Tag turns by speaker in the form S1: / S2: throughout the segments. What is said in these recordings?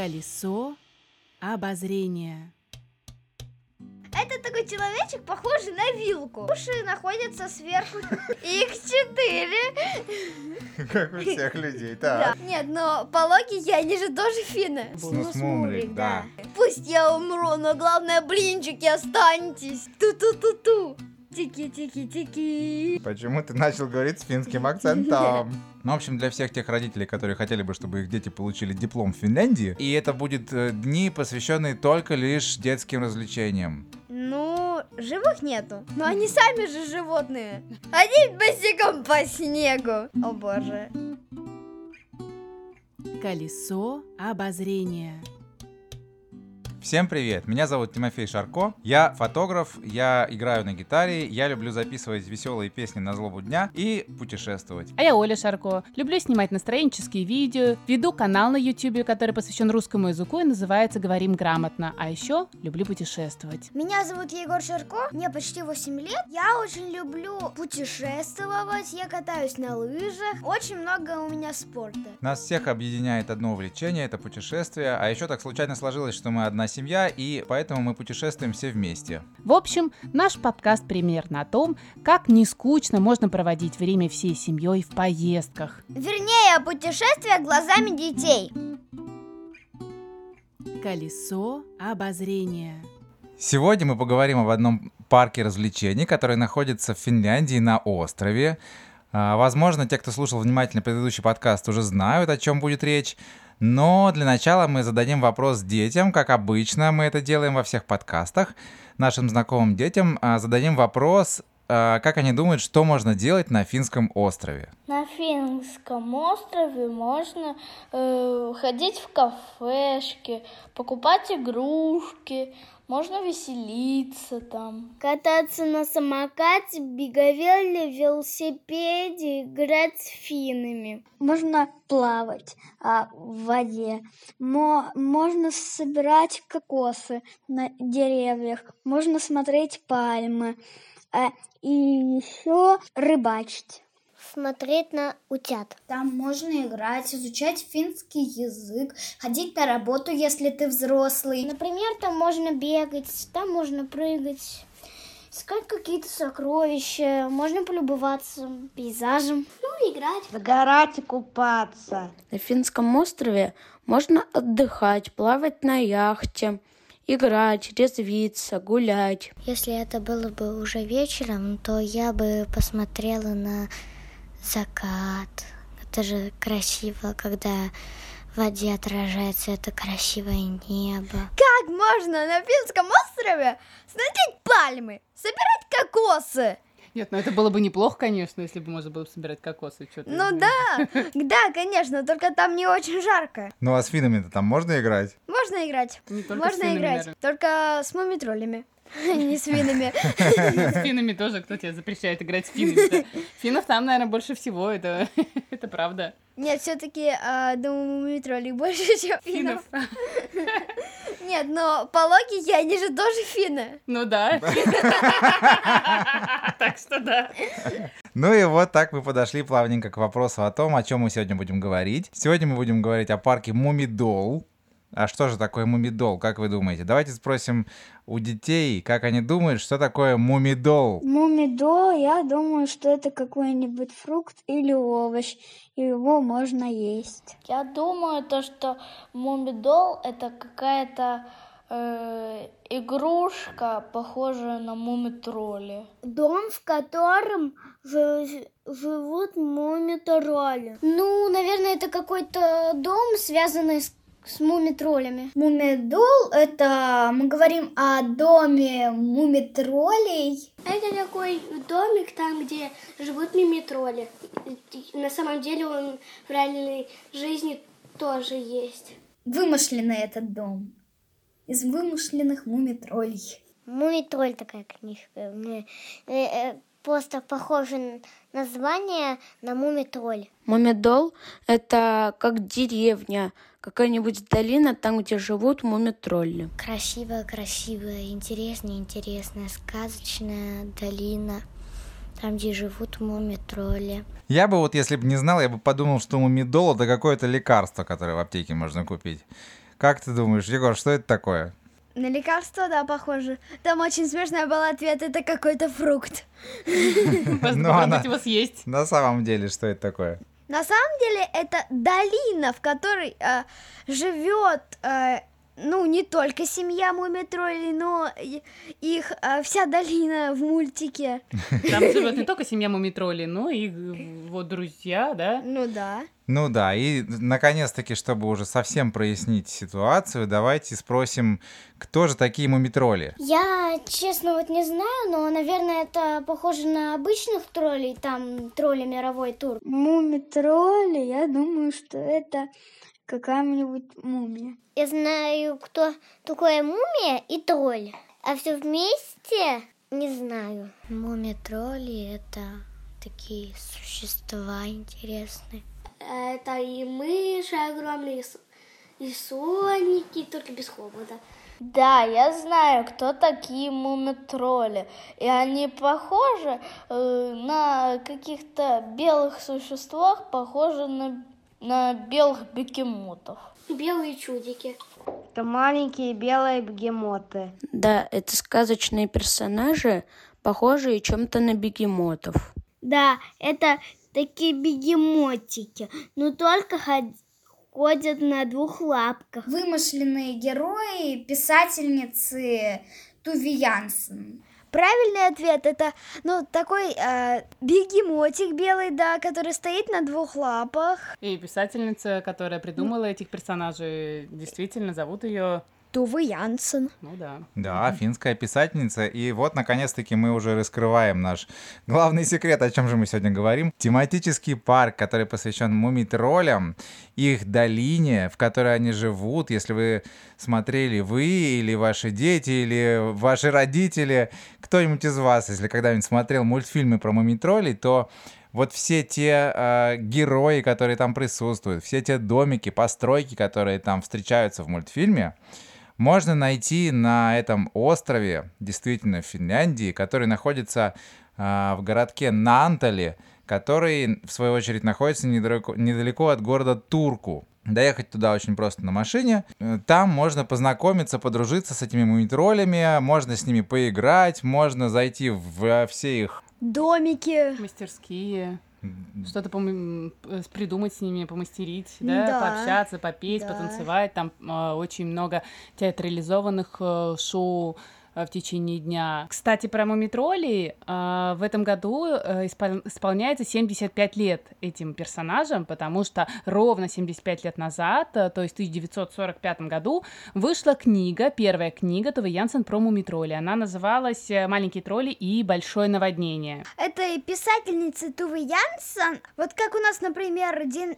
S1: Колесо обозрения.
S2: Это такой человечек, похожий на вилку. Уши находятся сверху. Их четыре.
S3: Как у всех людей,
S2: Да.
S3: так.
S2: Нет, но по логике они же тоже финны.
S3: Снусмумрик, да.
S2: Пусть я умру, но главное, блинчики останьтесь. Ту-ту-ту-ту. Тики-тики-тики.
S3: Почему ты начал говорить с финским акцентом? Ну, в общем, для всех тех родителей, которые хотели бы, чтобы их дети получили диплом в Финляндии, и это будет э, дни, посвященные только лишь детским развлечениям.
S2: Ну, живых нету. Но они сами же животные. Они босиком по снегу. О боже.
S1: Колесо обозрения.
S3: Всем привет, меня зовут Тимофей Шарко, я фотограф, я играю на гитаре, я люблю записывать веселые песни на злобу дня и путешествовать.
S4: А я Оля Шарко. Люблю снимать настроенческие видео, веду канал на YouTube, который посвящен русскому языку и называется «Говорим грамотно». А еще люблю путешествовать.
S2: Меня зовут Егор Шарко, мне почти 8 лет. Я очень люблю путешествовать, я катаюсь на лыжах. Очень много у меня спорта.
S3: Нас всех объединяет одно увлечение, это путешествие, а еще так случайно сложилось, что мы одна семья, и поэтому мы путешествуем все вместе.
S4: В общем, наш подкаст примерно о том, как не скучно можно проводить время всей семьей в поездках.
S2: Вернее, путешествие глазами детей.
S1: Колесо обозрения.
S3: Сегодня мы поговорим об одном парке развлечений, который находится в Финляндии на острове. А, Возможно, те, кто слушал внимательно предыдущий подкаст, уже знают, о чем будет речь. Но для начала мы зададим вопрос детям, как обычно мы это делаем во всех подкастах. Нашим знакомым детям а, зададим вопрос, а, как они думают, что можно делать на финском острове.
S5: На Финском острове можно э, ходить в кафешки, покупать игрушки, можно веселиться там.
S6: Кататься на самокате, беговеле, велосипеде, играть с финами. Можно плавать а, в воде. Мо- можно собирать кокосы на деревьях. Можно смотреть пальмы. А, и еще рыбачить.
S2: Смотреть на утят.
S6: Там можно играть, изучать финский язык, ходить на работу, если ты взрослый.
S2: Например, там можно бегать, там можно прыгать, искать какие-то сокровища, можно полюбоваться пейзажем. Ну, играть.
S7: Загорать и купаться.
S8: На Финском острове можно отдыхать, плавать на яхте, играть, резвиться, гулять.
S2: Если это было бы уже вечером, то я бы посмотрела на закат. Это же красиво, когда в воде отражается это красивое небо. Как можно на Финском острове смотреть пальмы, собирать кокосы?
S4: Нет, ну это было бы неплохо, конечно, если бы можно было собирать кокосы. Ты
S2: Ну да, да, конечно, только там не очень жарко.
S3: Ну а с финами-то там можно играть?
S2: Можно играть.
S4: Не только с
S2: Можно играть.
S4: наверное.
S2: Только с мумитроллями. Не с финами.
S4: С финами тоже кто тебе запрещает играть с финами. Финнов там, наверное, больше всего, это, это правда.
S2: Нет, все-таки, думаю, мумитроллей больше, чем. Финнов. Нет, но по логике они же тоже финны.
S4: Ну да. Так что да.
S3: Ну и вот так мы подошли плавненько к вопросу о том, о чем мы сегодня будем говорить. Сегодня мы будем говорить о парке Мумидол. А что же такое Мумидол, как вы думаете? Давайте спросим у детей, как они думают, что такое Мумидол.
S6: Мумидол, я думаю, что это какой-нибудь фрукт или овощ, и его можно есть.
S5: Я думаю, то, что Мумидол это какая-то э, игрушка, похожая на мумитроли.
S6: Дом, в котором жи- живут мумитроли.
S2: Ну, наверное, это какой-то дом, связанный с, с мумитроллями.
S6: Мумидол — это мы говорим о доме мумитролей.
S9: Это такой домик там, где живут мимитроли. На самом деле он в реальной жизни тоже есть.
S6: Вымышленный этот дом. Из вымышленных мумитролей.
S2: Мумитроль такая книжка. Мне, э, э, просто похоже название на мумитроль.
S8: Мумидол — это как деревня, какая-нибудь долина, там, где живут мумитролли.
S2: Красивая, красивая, интересная, интересная, сказочная долина. Там, где живут мумитроли.
S3: Я бы вот, если бы не знал, я бы подумал, что Мумидол это какое-то лекарство, которое в аптеке можно купить. Как ты думаешь, Егор, что это такое?
S2: На лекарство, да, похоже. Там очень смешной был ответ, это какой-то фрукт.
S3: Ну,
S4: попробовать его съесть.
S3: На самом деле, что это такое?
S2: На самом деле это долина, в которой э, живет, э, ну, не только семья Мумитролей, но их э, вся долина в мультике.
S4: Там живет не только семья Мумитролей, но и э, вот друзья, да?
S2: Ну да.
S3: Ну да, и наконец-таки, чтобы уже совсем прояснить ситуацию, давайте спросим, кто же такие мумитроли?
S10: Я, честно, вот не знаю, но, наверное, это похоже на обычных троллей, там тролли мировой тур.
S2: Мумитроли, я думаю, что это какая-нибудь мумия.
S10: Я знаю, кто такое мумия и тролль, а все вместе не знаю.
S11: Мумитроли — это такие существа интересные.
S10: Это и мыши огромные, и соники, только без хобота.
S5: Да, я знаю, кто такие мумитроли. И они похожи э, на каких-то белых существах, похожи на, на белых бегемотов.
S10: Белые чудики.
S12: Это маленькие белые бегемоты.
S8: Да, это сказочные персонажи, похожие чем-то на бегемотов.
S10: Да, это такие бегемотики, но только ход- ходят на двух лапках.
S13: Вымышленные герои писательницы Туви Янсен.
S2: Правильный ответ это, ну, такой э, бегемотик белый, да, который стоит на двух лапах.
S4: И писательница, которая придумала этих персонажей, действительно зовут ее,
S2: Тувы Янсен.
S4: ну да.
S3: Да, финская писательница. И вот, наконец-таки, мы уже раскрываем наш главный секрет, о чем же мы сегодня говорим. Тематический парк, который посвящен мумитролям, их долине, в которой они живут. Если вы смотрели вы или ваши дети, или ваши родители, кто-нибудь из вас, если когда-нибудь смотрел мультфильмы про мумитролей, то вот все те э, герои, которые там присутствуют, все те домики, постройки, которые там встречаются в мультфильме, можно найти на этом острове, действительно в Финляндии, который находится а, в городке Нантали, который, в свою очередь, находится недалеко, недалеко от города Турку. Доехать туда очень просто на машине. Э, Там можно познакомиться, подружиться с этими мумитролями, можно с ними поиграть, можно зайти в все их
S2: Домики.
S4: Мастерские. Что-то пом- э, придумать с ними, помастерить, да,
S2: Да.
S4: пообщаться, попеть,
S2: Да.
S4: потанцевать. Там э, очень много театрализованных э, шоу в течение дня. Кстати, про мумитролей. э, в этом году э, испол- исполняется 75 лет этим персонажам, потому что ровно 75 лет назад, э, то есть в 1945 году, вышла книга, первая книга Тувы Янсен про мумитроли. Она называлась э, «Маленькие тролли и большое наводнение».
S2: этой писательницы Тувы Янсен, вот как у нас, например, день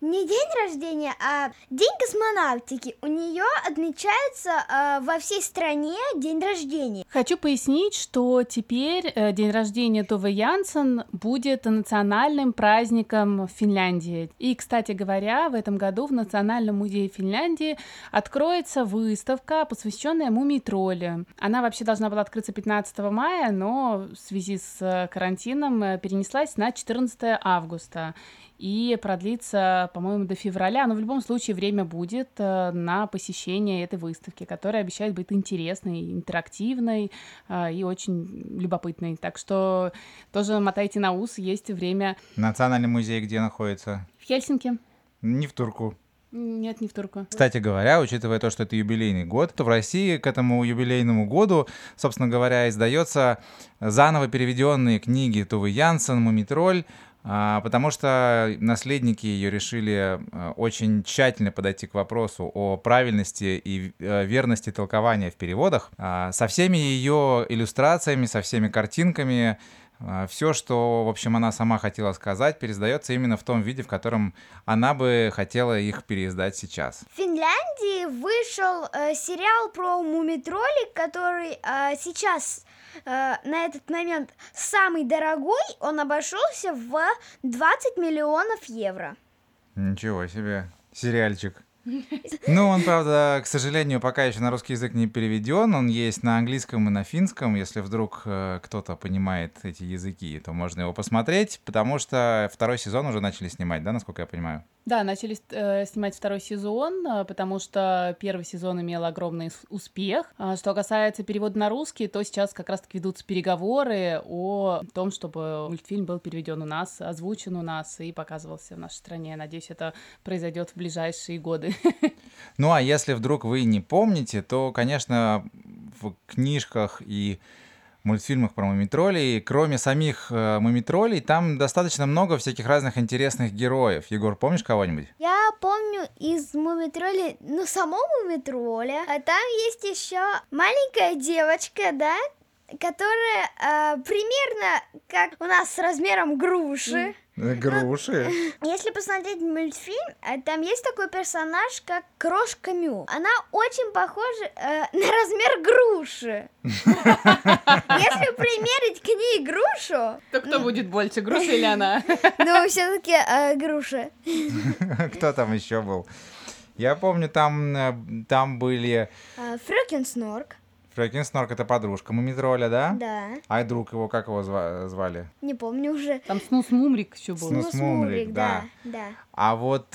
S2: не день рождения, а день космонавтики. У нее отмечается э, во всей стране день рождения.
S4: Хочу пояснить, что теперь э, день рождения Тувы Янсен будет национальным праздником Финляндии. И, кстати говоря, в этом году в Национальном музее Финляндии откроется выставка, посвященная мумии тролли. Она вообще должна была открыться 15 мая, но в связи с э, карантином э, перенеслась на 14 августа и продлится, по-моему, до февраля. Но в любом случае время будет э, на посещение этой выставки, которая обещает быть интересной, интерактивной э, и очень любопытной. Так что тоже мотайте на ус, есть время
S3: Национальный музей где находится?
S4: в Хельсинки.
S3: Не в Турку.
S4: Нет, не в Турку.
S3: Кстати говоря, учитывая то, что это юбилейный год, то в России к этому юбилейному году, собственно говоря, издается заново переведенные книги Тувы Янсен, Мумитроль, а, потому что наследники ее решили а, очень тщательно подойти к вопросу о правильности и э, верности толкования в переводах, а, со всеми ее иллюстрациями, со всеми картинками, все, что, в общем, она сама хотела сказать, пересдается именно в том виде, в котором она бы хотела их переиздать сейчас.
S2: В Финляндии вышел э, сериал про мумитролик, который э, сейчас э, на этот момент самый дорогой. Он обошелся в 20 миллионов евро.
S3: Ничего себе, сериальчик. Ну, он, правда, к сожалению, пока еще на русский язык не переведен. Он есть на английском и на финском. Если вдруг э, кто-то понимает эти языки, то можно его посмотреть, потому что второй сезон уже начали снимать, да, насколько я понимаю?
S4: Да, начали э, снимать второй сезон, э, потому что первый сезон имел огромный успех. А что касается перевода на русский, то сейчас как раз-таки ведутся переговоры о том, чтобы мультфильм был переведен у нас, озвучен у нас и показывался в нашей стране. Надеюсь, это произойдет в ближайшие годы.
S3: Ну а если вдруг вы не помните, то, конечно, в книжках и мультфильмах про мумитролей. Кроме самих э, мумитролей, там достаточно много всяких разных интересных героев. Егор, помнишь кого-нибудь?
S2: Я помню из мумитролей, ну, само мумитроля, а там есть еще маленькая девочка, да, которая э, примерно как у нас с размером груши.
S3: Груши.
S2: Если посмотреть мультфильм, э, там есть такой персонаж, как Крошка Мю. Она очень похожа э, на размер груши. Если примерить к ней грушу...
S4: То кто будет больше, груша или она?
S2: Ну, все-таки э, груша.
S3: Кто там еще был? Я помню, там, э, там были...
S2: Фрёкин Снорк.
S3: Фрёкин Снорк — это подружка Мумитроля, да?
S2: Да.
S3: А друг его, как его звали?
S2: Не помню уже.
S4: Там Снус Мумрик еще был.
S3: Снус Мумрик, да.
S2: да.
S3: А вот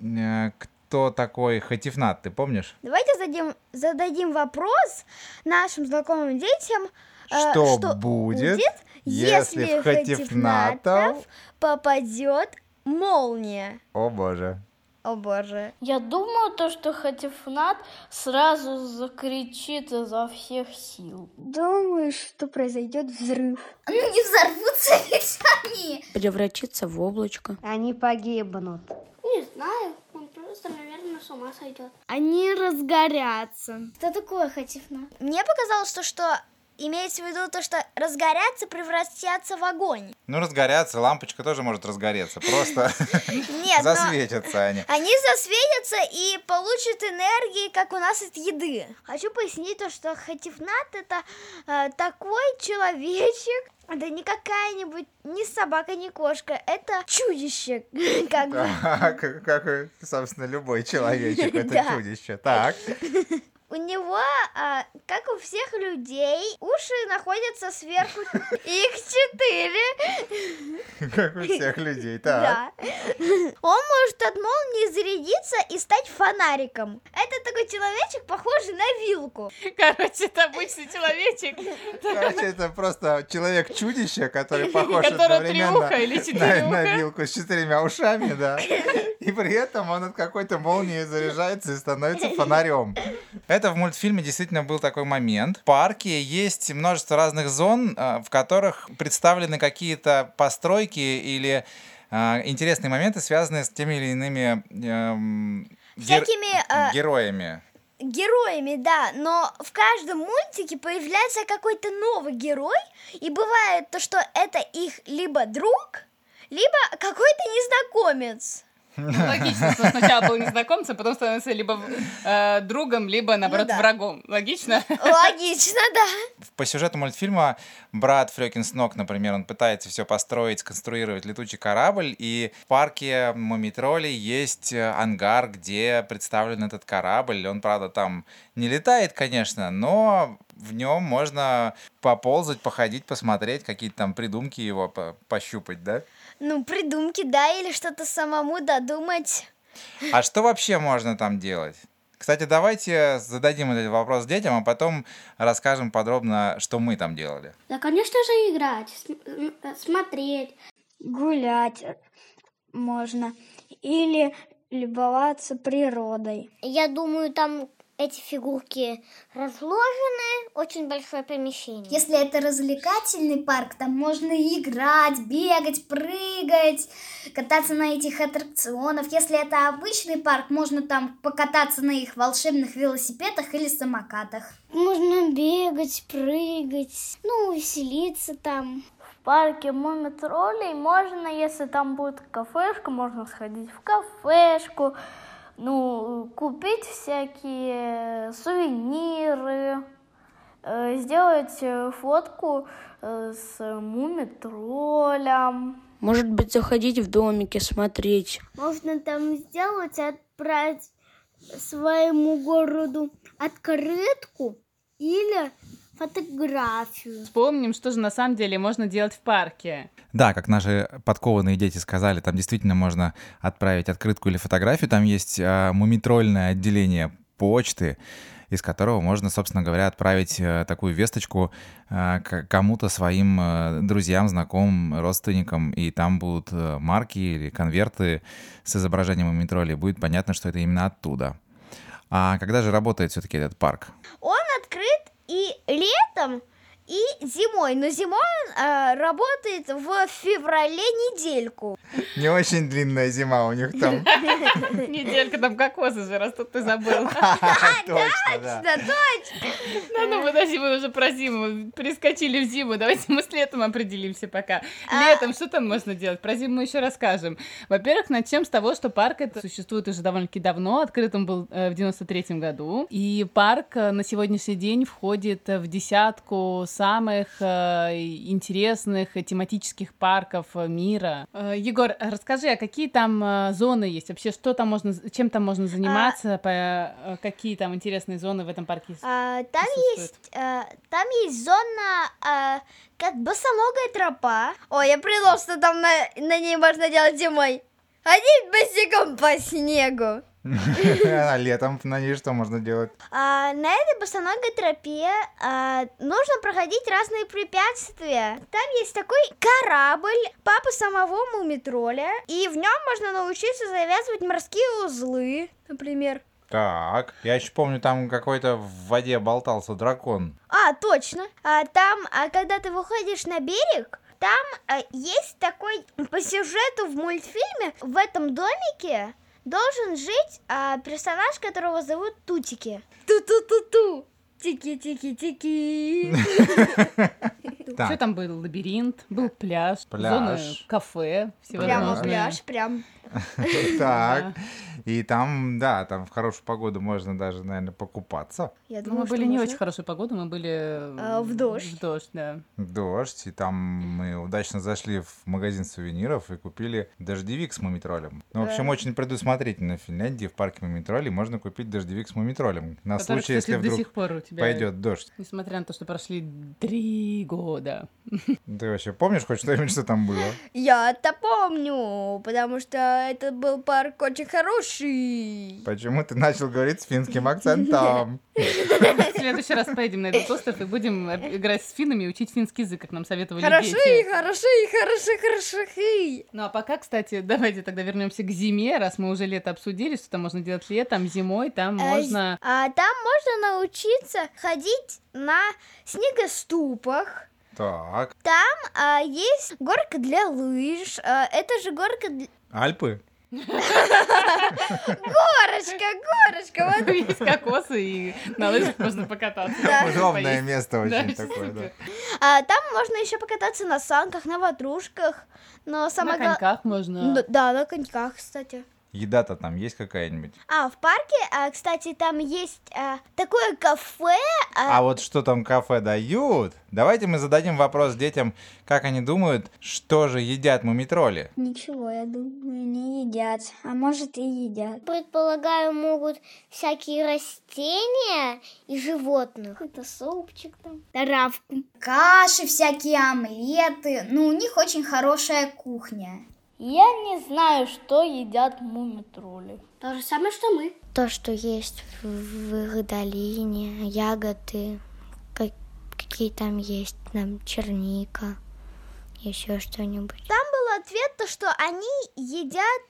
S3: э, кто такой Хатифнат, ты помнишь?
S2: Давайте зададим, зададим вопрос нашим знакомым детям.
S3: Что, э, что будет, будет, если в Хатифнатов
S2: попадет молния?
S3: О боже.
S2: О боже.
S5: Я думаю, то, что Хатифнат сразу закричит изо всех сил.
S2: Думаю, что произойдет взрыв.
S13: Ну не взорвутся ведь они.
S8: Превратится в облачко.
S12: Они погибнут.
S10: Не знаю, он просто, наверное, с ума сойдет.
S2: Они разгорятся.
S13: Что такое Хатифнат?
S2: Мне показалось, что, что имеется в виду то, что разгорятся, превратятся в огонь.
S3: Ну, разгорятся, лампочка тоже может разгореться, просто засветятся они.
S2: Они засветятся и получат энергии, как у нас от еды. Хочу пояснить то, что Хатифнат это э, такой человечек, это не какая-нибудь, не собака, не кошка, это чудище. Как,
S3: как, как, собственно, любой человечек, это чудище. Так.
S2: У него, а, как у всех людей, уши находятся сверху. Их четыре.
S3: Как у всех людей, так.
S2: Да. Он может от молнии зарядиться и стать фонариком. Это такой человечек, похожий на вилку.
S4: Короче, это обычный человечек.
S3: Короче, это просто человек-чудище, который похож одновременно на, на вилку с четырьмя ушами, да. И при этом он от какой-то молнии заряжается и становится фонарем. Это в мультфильме действительно был такой момент. В парке есть множество разных зон, а, в которых представлены какие-то постройки или э, интересные моменты, связанные с теми или иными э,
S2: Всякими,
S3: гер... героями
S2: героями, да, но в каждом мультике появляется какой-то новый герой, и бывает то, что это их либо друг, либо какой-то незнакомец.
S4: Ну, логично, что сначала был незнакомцем, потом становится либо э, другом, либо, наоборот, ну, да. врагом. Логично?
S2: Логично, да.
S3: По сюжету мультфильма брат Фрёкин Снок, например, он пытается все построить, сконструировать летучий корабль, и в парке Мумитролей есть э, ангар, где представлен этот корабль. Он, правда, там не летает, конечно, но в нем можно поползать, походить, посмотреть, какие-то там придумки его по пощупать, да?
S2: Ну, придумки, да, или что-то самому додумать.
S3: А что вообще можно там делать? Кстати, давайте зададим этот вопрос детям, а потом расскажем подробно, что мы там делали.
S10: Да, конечно же, играть, смотреть.
S13: Гулять можно. Или любоваться природой.
S11: Я думаю, там эти фигурки разложены, очень большое помещение.
S13: Если это развлекательный парк, там можно играть, бегать, прыгать, кататься на этих аттракционах. Если это обычный парк, можно там покататься на их волшебных велосипедах или самокатах.
S11: Можно бегать, прыгать, ну, веселиться там.
S5: В парке Мумитролей можно, если там будет кафешка, можно сходить в кафешку, ну, купить всякие сувениры, э, сделать э, фотку э, с мумитролем.
S8: Может быть, заходить в домики, смотреть.
S11: Можно там сделать, отправить
S12: своему городу открытку или фотографию.
S4: Вспомним, что же на самом деле можно делать в парке.
S3: Да, как наши подкованные дети сказали, там действительно можно отправить открытку или фотографию. Там есть э, мумитрольное отделение почты, из которого можно, собственно говоря, отправить э, такую весточку э, к- кому-то своим э, друзьям, знакомым, родственникам, и там будут э, марки или конверты с изображением мумитролей. Будет понятно, что это именно оттуда. А когда же работает все-таки этот парк?
S2: Он открыт и летом, и зимой. Но зимой он а, работает в феврале недельку.
S3: Не очень длинная зима у них там.
S4: Неделька там кокосы же растут, ты забыл.
S3: Точно, да.
S2: Да, точно.
S4: Ну, ну, подожди, мы уже про зиму перескочили в зиму. Давайте мы с летом определимся пока. Летом что там можно делать? Про зиму мы еще расскажем. Во-первых, начнем с того, что парк это существует уже довольно-таки давно. Открыт он был э, в 93-м году. И парк э, на сегодняшний день входит в десятку самых э, интересных тематических парков э, мира. Э, Егор, расскажи, а какие там зоны есть? Вообще, что там можно, чем там можно заниматься? По- э, какие там интересные зоны в этом парке?
S2: А, там есть, а, там есть зона, а, как босоногая тропа. О, я придумал, что там на, на ней можно делать зимой. Ходить босиком по снегу.
S3: А летом на ней что можно делать?
S2: А, на этой босоногой тропе а, нужно проходить разные препятствия. Там есть такой корабль папы самого Мумитроля, и в нем можно научиться завязывать морские узлы, например.
S3: Так, я еще помню, там какой-то в воде болтался дракон.
S2: А, точно. А, там, а, когда ты выходишь на берег, там а, есть такой по сюжету в мультфильме в этом домике должен жить а, персонаж, которого зовут Тутики. Ту-ту-ту-ту. Тики-тики-тики.
S4: Что там был? Лабиринт, был пляж,
S3: Пляж.
S4: зоны кафе,
S2: Прямо пляж, прям.
S3: так. И там, да, там в хорошую погоду можно даже, наверное, покупаться.
S2: Я
S4: Ну,
S2: думала,
S4: мы были не
S2: можно.
S4: очень хорошую погоду, мы были
S2: А, в дождь.
S4: В дождь, да.
S3: Дождь, и там мы удачно зашли в магазин сувениров и купили дождевик с мумитролем. Ну, в общем,
S2: Да.
S3: очень предусмотрительно в Финляндии в парке мумитролей можно купить дождевик с мумитролем. На
S4: Который,
S3: случай,
S4: кстати,
S3: если
S4: до
S3: вдруг
S4: сих пор у тебя...
S3: пойдет дождь.
S4: Несмотря на то, что прошли три года.
S3: Ты вообще помнишь хоть что-нибудь, что там было?
S2: Я это помню, потому что это был парк очень хороший.
S3: Почему ты начал говорить с финским акцентом?
S4: В следующий раз поедем на этот остров и будем играть с финнами и учить финский язык, как нам советовали
S2: Хороши,
S4: дети.
S2: хороши, хороши, хороши.
S4: Ну а пока, кстати, давайте тогда вернемся к зиме, раз мы уже лето обсудили, что там можно делать летом, зимой, там можно...
S2: А там можно научиться ходить на снегоступах.
S3: Так,
S2: Там а, есть горка для лыж. а, это же горка для...
S3: Альпы?
S2: Горочка, горочка. Вот.
S4: Есть кокосы, и на лыжах можно покататься.
S2: Да.
S3: Удобное место
S4: Да,
S3: очень такое, да.
S2: А, там можно еще покататься на санках, на ватрушках. Но
S4: На
S2: самое гла-
S4: коньках можно.
S2: Н- Да, на коньках, кстати.
S3: Еда-то там есть какая-нибудь?
S2: А, в парке, а, кстати, там есть а, такое кафе. а,
S3: А вот что там кафе дают? Давайте мы зададим вопрос детям, как они думают, что же едят мумитроли.
S13: Ничего, я думаю, не едят. А может и едят.
S11: Предполагаю, могут всякие растения и животных.
S13: Какой-то супчик там. Травку. Каши, всякие омлеты. Ну, у них очень хорошая кухня.
S5: Я не знаю, что едят мумитроли.
S10: То же самое, что мы.
S11: То, что есть в, в их долине, ягоды, как- какие там есть, там черника, еще что-нибудь.
S2: Там был ответ, то, что они едят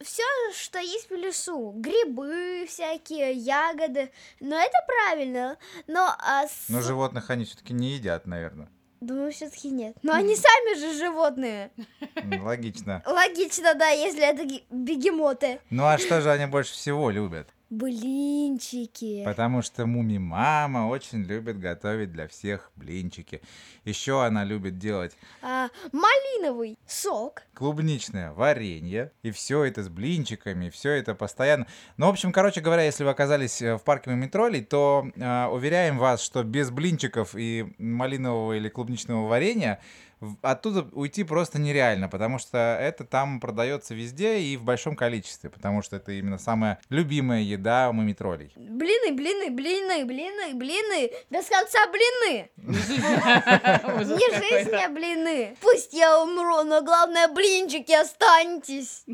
S2: все, что есть в лесу. Грибы всякие, ягоды. Но это правильно. Но, а, с-
S3: Но животных они все-таки не едят, наверное.
S2: Думаю, все-таки нет. Но они сами же животные.
S3: Логично.
S2: Логично, да, если это бегемоты.
S3: Ну а что же они больше всего любят?
S2: Блинчики.
S3: Потому что Муми-мама очень любит готовить для всех блинчики. Еще она любит делать
S2: А, малиновый сок.
S3: клубничное варенье. И все это с блинчиками, все это постоянно. Ну, в общем, короче говоря, если вы оказались э, в парке Мумитролей, то э, уверяем вас, что без блинчиков и малинового или клубничного варенья оттуда уйти просто нереально, потому что это там продается везде и в большом количестве, потому что это именно самая любимая еда у мумитролей.
S2: Блины, блины, блины, блины, блины. Без конца блины. Не жизнь, а блины. Пусть я умру, но главное, блинчики останьтесь.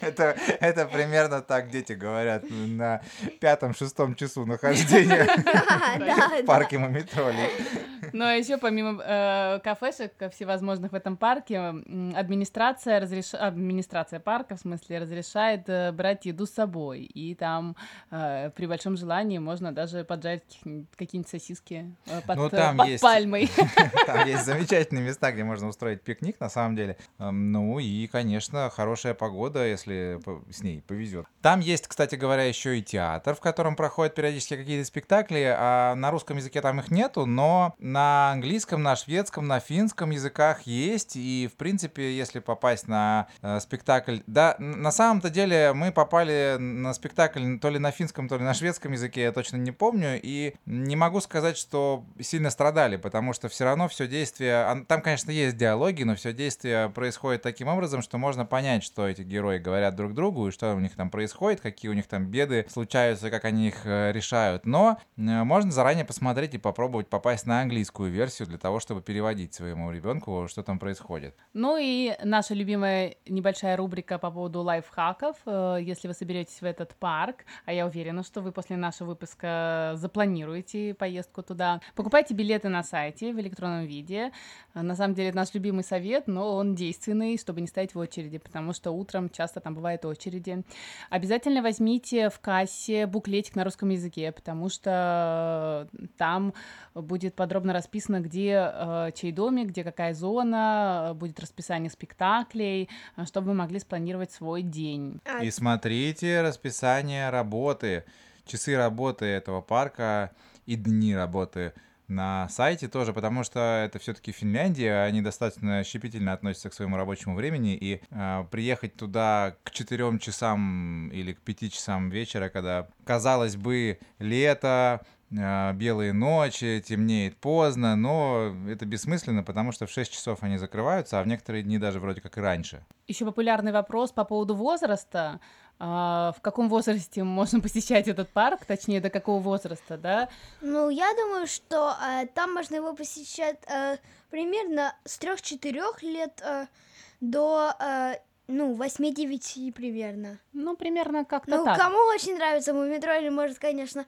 S3: Это, это примерно так дети говорят на пятом-шестом часу нахождения в парке мумитролей.
S4: Но еще помимо э, кафешек всевозможных в этом парке, администрация, разреш... администрация парка, в смысле, разрешает э, брать еду с собой. И там э, при большом желании можно даже поджарить какие-нибудь сосиски э, под,
S3: Ну,
S4: э,
S3: там
S4: под
S3: есть.
S4: пальмой.
S3: Там есть замечательные места, где можно устроить пикник, на самом деле. Эм, Ну и, конечно, хорошая погода, если с ней повезет. Там есть, кстати говоря, еще и театр, в котором проходят периодически какие-то спектакли, а на русском языке там их нету, но на английском, на шведском, на финском языках есть, и, в принципе, если попасть на э, спектакль... Да, на самом-то деле мы попали на спектакль то ли на финском, то ли на шведском языке, я точно не помню, и не могу сказать, что сильно страдали, потому что все равно все действие... Там, конечно, есть диалоги, но все действие происходит таким образом, что можно понять, что эти герои говорят друг другу, и что у них там происходит, какие у них там беды случаются, как они их э, решают. Но э, можно заранее посмотреть и попробовать попасть на английскую версию для того, чтобы переводить своему ребенку, что там происходит.
S4: Ну и наша любимая небольшая рубрика по поводу лайфхаков. Э, Если вы соберетесь в этот парк, а я уверена, что вы после нашего выпуска запланируете поездку туда, покупайте билеты на сайте в электронном виде. На самом деле это наш любимый совет, но он действенный, чтобы не стоять в очереди, потому что утром часто там бывают очереди. Обязательно возьмите в кассе буклетик на русском языке, потому что там будет подробно расписано, где э, чей домик, где какая зона, э, будет расписание спектаклей, э, чтобы вы могли спланировать свой день.
S2: А,
S3: И смотрите расписание работы, часы работы этого парка и дни работы на сайте тоже, потому что это все-таки Финляндия, они достаточно щепетильно относятся к своему рабочему времени, и э, приехать туда к 4 часам или к 5 часам вечера, когда, казалось бы, лето, белые ночи, темнеет поздно, но это бессмысленно, потому что в 6 часов они закрываются, а в некоторые дни даже вроде как и раньше.
S4: Еще популярный вопрос по поводу возраста. А, В каком возрасте можно посещать этот парк, точнее, до какого возраста, да?
S2: Ну, я думаю, что э, там можно его посещать э, примерно с 3-4 лет э, до, э, ну, 8-9 примерно.
S4: Ну, примерно как-то
S2: Ну,
S4: так.
S2: кому очень нравится Мумитроли, может, конечно,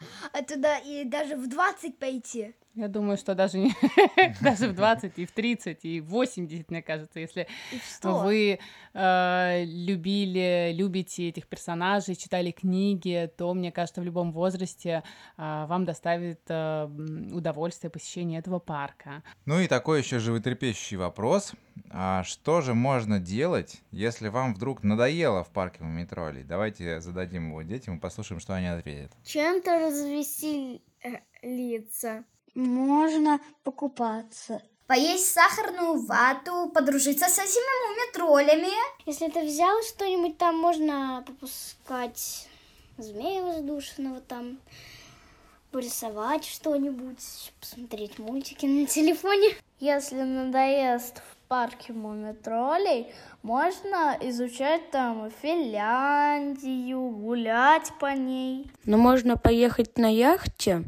S2: туда и даже в 20 пойти.
S4: Я думаю, что даже, не- даже в 20, и в 30, и в 80, мне кажется, если
S2: И в 100.
S4: вы э, любили, любите этих персонажей, читали книги, то, мне кажется, в любом возрасте э, вам доставит э, удовольствие посещение этого парка.
S3: Ну и такой еще животрепещущий вопрос. А что же можно делать, если вам вдруг надоело в парке Мумитролей? Давайте зададим его детям и послушаем, что они ответят.
S12: Чем-то развеселиться.
S10: Можно покупаться.
S13: Поесть сахарную вату, подружиться с этими мумитролями.
S10: Если ты взял что-нибудь, там можно попускать змея воздушного, там порисовать что-нибудь, посмотреть мультики на телефоне.
S5: Если надоест в парке мумитролей, можно изучать там Финляндию, гулять по ней.
S8: Но можно поехать на яхте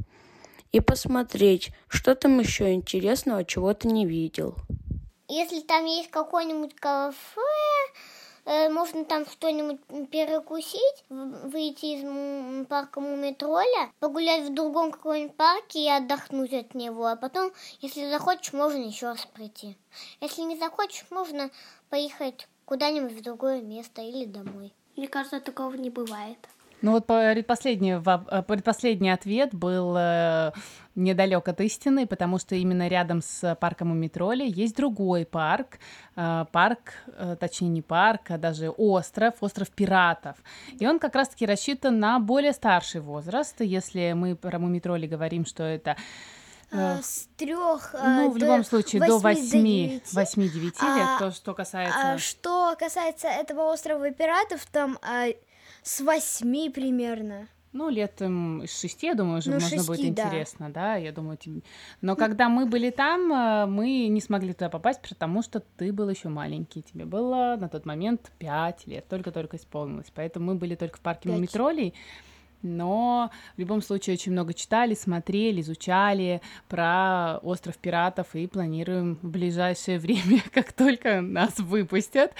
S8: и посмотреть, что там еще интересного, чего ты не видел.
S10: Если там есть какое-нибудь кафе, э, можно там что-нибудь перекусить, выйти из парка Мумитроля, погулять в другом каком-нибудь парке и отдохнуть от него. А потом, если захочешь, можно еще раз прийти. Если не захочешь, можно поехать куда-нибудь в другое место или домой. Мне кажется, такого не бывает.
S4: Ну вот предпоследний, э, предпоследний ответ был э, недалек от истины, потому что именно рядом с парком Мумитроли есть другой парк, э, парк, точнее не парк, а даже остров, остров пиратов. И он как раз-таки рассчитан на более старший возраст, если мы про Мумитроли говорим, что это
S2: Э, с трех
S4: ну, в любом случае, до
S2: 8
S4: 8-9
S2: А,
S4: лет, то, что касается...
S2: А что касается этого острова пиратов, там а, с 8 примерно.
S4: Ну, летом из шести, я думаю, уже
S2: Ну,
S4: можно
S2: шести,
S4: будет интересно, да, я думаю. тебе- Но когда мы были там, э, мы не смогли туда попасть, потому что ты был еще маленький. Тебе было на тот момент пять лет, только-только исполнилось. Поэтому мы были только в парке. Мумитролей. Но в любом случае очень много читали, смотрели, изучали про остров пиратов и планируем в ближайшее время, как только нас выпустят,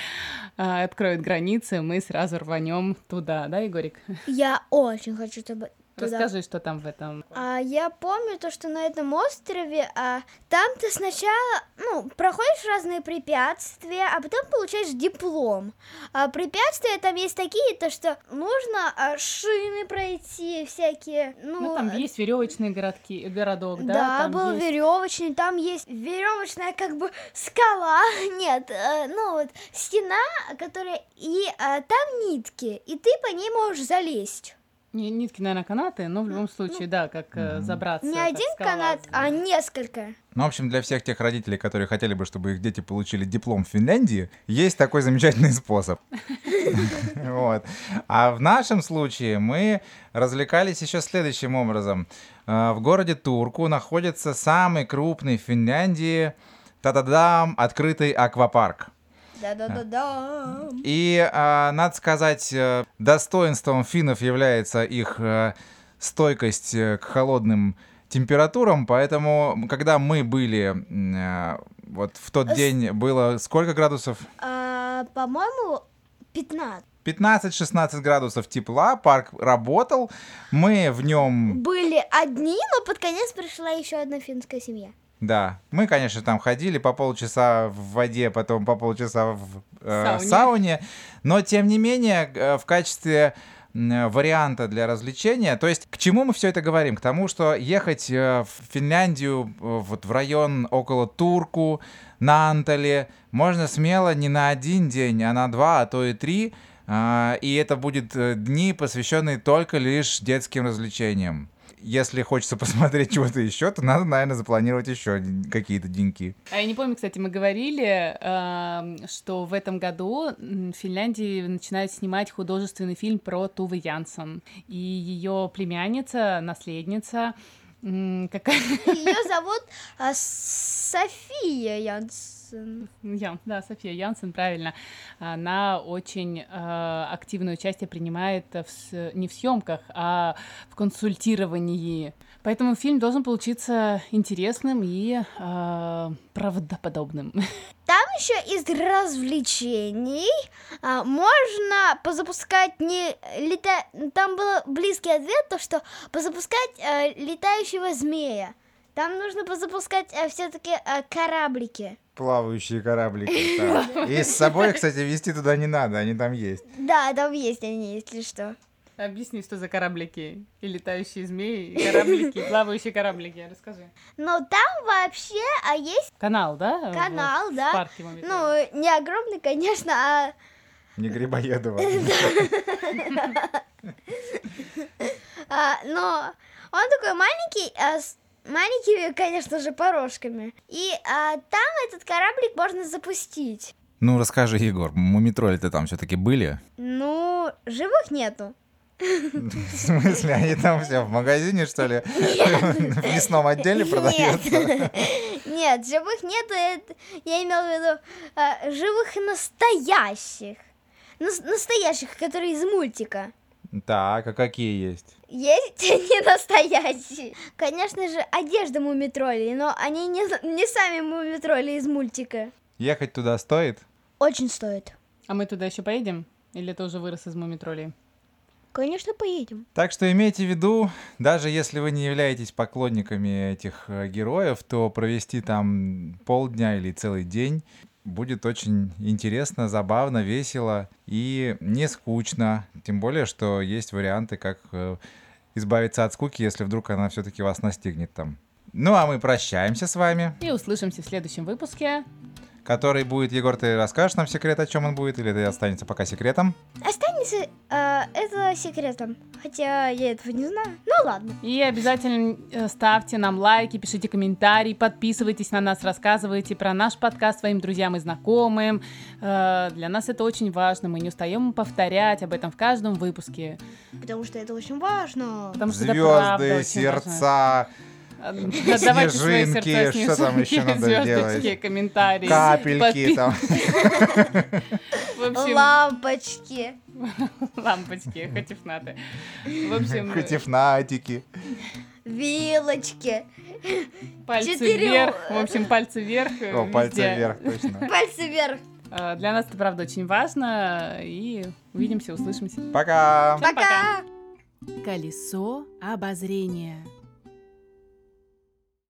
S4: а, откроют границы, мы сразу рванем туда, да, Егорик?
S2: Я очень хочу туда. Туда.
S4: Расскажи, что там в этом.
S2: А, я помню то, что на этом острове а, там ты сначала, ну, проходишь разные препятствия, а потом получаешь диплом. А, препятствия там есть такие, то что нужно а, шины пройти всякие. Ну,
S4: Ну, там есть веревочный городки, городок, да?
S2: Да,
S4: там
S2: был
S4: есть-
S2: веревочный, там есть веревочная как бы скала, нет, э, ну вот стена, которая и а, там нитки, и ты по ней можешь залезть.
S4: Нитки, наверное, канаты, но в любом случае, да, как э, забраться.
S2: Не один канат, а несколько.
S3: Ну, в общем, для всех тех родителей, которые хотели бы, чтобы их дети получили диплом в Финляндии, есть такой замечательный способ. Вот. А в нашем случае мы развлекались еще следующим образом. Э, В городе Турку находится самый крупный в Финляндии та-да-дам, открытый аквапарк.
S2: Да-да-да-да.
S3: И, а, надо сказать, э, достоинством финнов является их э, стойкость э, к холодным температурам, поэтому, когда мы были, э, вот в тот день было сколько градусов?
S2: А, по-моему, 15.
S3: 15-16 градусов тепла, парк работал, мы в нем,
S2: Были одни, но под конец пришла еще одна финская семья.
S3: Да, мы, конечно, там ходили по полчаса в воде, потом по полчаса в э,
S4: Сауне.
S3: сауне, но тем не менее э, в качестве варианта для развлечения. То есть к чему мы все это говорим? К тому, что ехать э, в Финляндию, э, вот в район около Турку, на Антале, можно смело не на один день, а на два, а то и три. И это будет дни, посвященные только лишь детским развлечениям. Если хочется посмотреть чего-то еще, то надо, наверное, запланировать еще какие-то деньки.
S4: А я не помню, кстати, мы говорили, эм, что в этом году в Финляндии начинают снимать художественный фильм про Тувы Янсен. И ее племянница, наследница, какая...
S2: Ее зовут а, София Янсен.
S4: Я, да, София Янсен, правильно. Она очень э, активное участие принимает в, не в съемках, а в консультировании. Поэтому фильм должен получиться интересным и э, правдоподобным.
S2: Еще из развлечений а, можно позапускать не лета... Там был близкий ответ, то что позапускать а, летающего змея. Там нужно позапускать все-таки кораблики.
S3: Плавающие кораблики. да. И с собой, кстати, везти туда не надо, они там есть.
S2: Да, там есть они, если что.
S4: Объясни, что за кораблики? И летающие змеи, и кораблики, и плавающие кораблики. Расскажи.
S2: Но там вообще а есть
S4: Канал, да?
S2: канал,
S4: В- в
S2: да.
S4: парке Мумитроль.
S2: Ну, не огромный, конечно, а
S3: Не Грибоедова.
S2: Но он такой маленький, а, с маленькими, конечно же, порожками. И а, там этот кораблик можно запустить.
S3: Ну, расскажи, Егор, мумитроли-то там все-таки были?
S2: Ну, живых нету.
S3: В смысле, они там все в магазине, что ли? В мясном отделе продаются?
S2: Нет, нет, живых нету. это- я имел в виду а, живых настоящих. Нас- настоящих, которые из мультика.
S3: Так, а какие есть?
S2: Есть не настоящие. Конечно же, одежда мумитролей, но они не, не сами мумитроли из мультика.
S3: Ехать туда стоит?
S2: Очень стоит.
S4: А мы туда еще поедем? Или ты уже вырос из мумитролей?
S2: Конечно, поедем.
S3: Так что имейте в виду, даже если вы не являетесь поклонниками этих э, героев, то провести там полдня или целый день будет очень интересно, забавно, весело и не скучно. Тем более, что есть варианты, как э, избавиться от скуки, если вдруг она все-таки вас настигнет там. Ну а мы прощаемся с вами.
S4: И услышимся в следующем выпуске.
S3: который будет, Егор, ты расскажешь нам секрет, о чем он будет, или это останется пока секретом?
S2: Останется э, это секретом, хотя я этого не знаю. Ну ладно.
S4: И обязательно э, ставьте нам лайки, пишите комментарии, подписывайтесь на нас, рассказывайте про наш подкаст своим друзьям и знакомым. Э, Для нас это очень важно, мы не устаем повторять об этом в каждом выпуске.
S2: Потому что это очень важно.
S4: Потому что правда
S3: Звезды,
S4: важно.
S3: сердца,
S4: А, да, Давайте свои
S3: снежинки, что там еще надо
S4: звездочки,
S3: делать?
S4: комментарии.
S3: капельки
S4: Подпи-
S3: там.
S4: Общем,
S2: Лампочки.
S4: лампочки, хатифнаты. В общем,
S3: Хатифнатики.
S2: Вилочки.
S4: пальцы
S2: четыре-
S4: вверх. В общем, пальцы вверх.
S3: О, пальцы вверх, точно.
S2: Пальцы вверх.
S4: Э, Для нас это, правда, очень важно. И увидимся, услышимся.
S3: Пока!
S4: Всем пока.
S2: Пока.
S1: Колесо обозрения.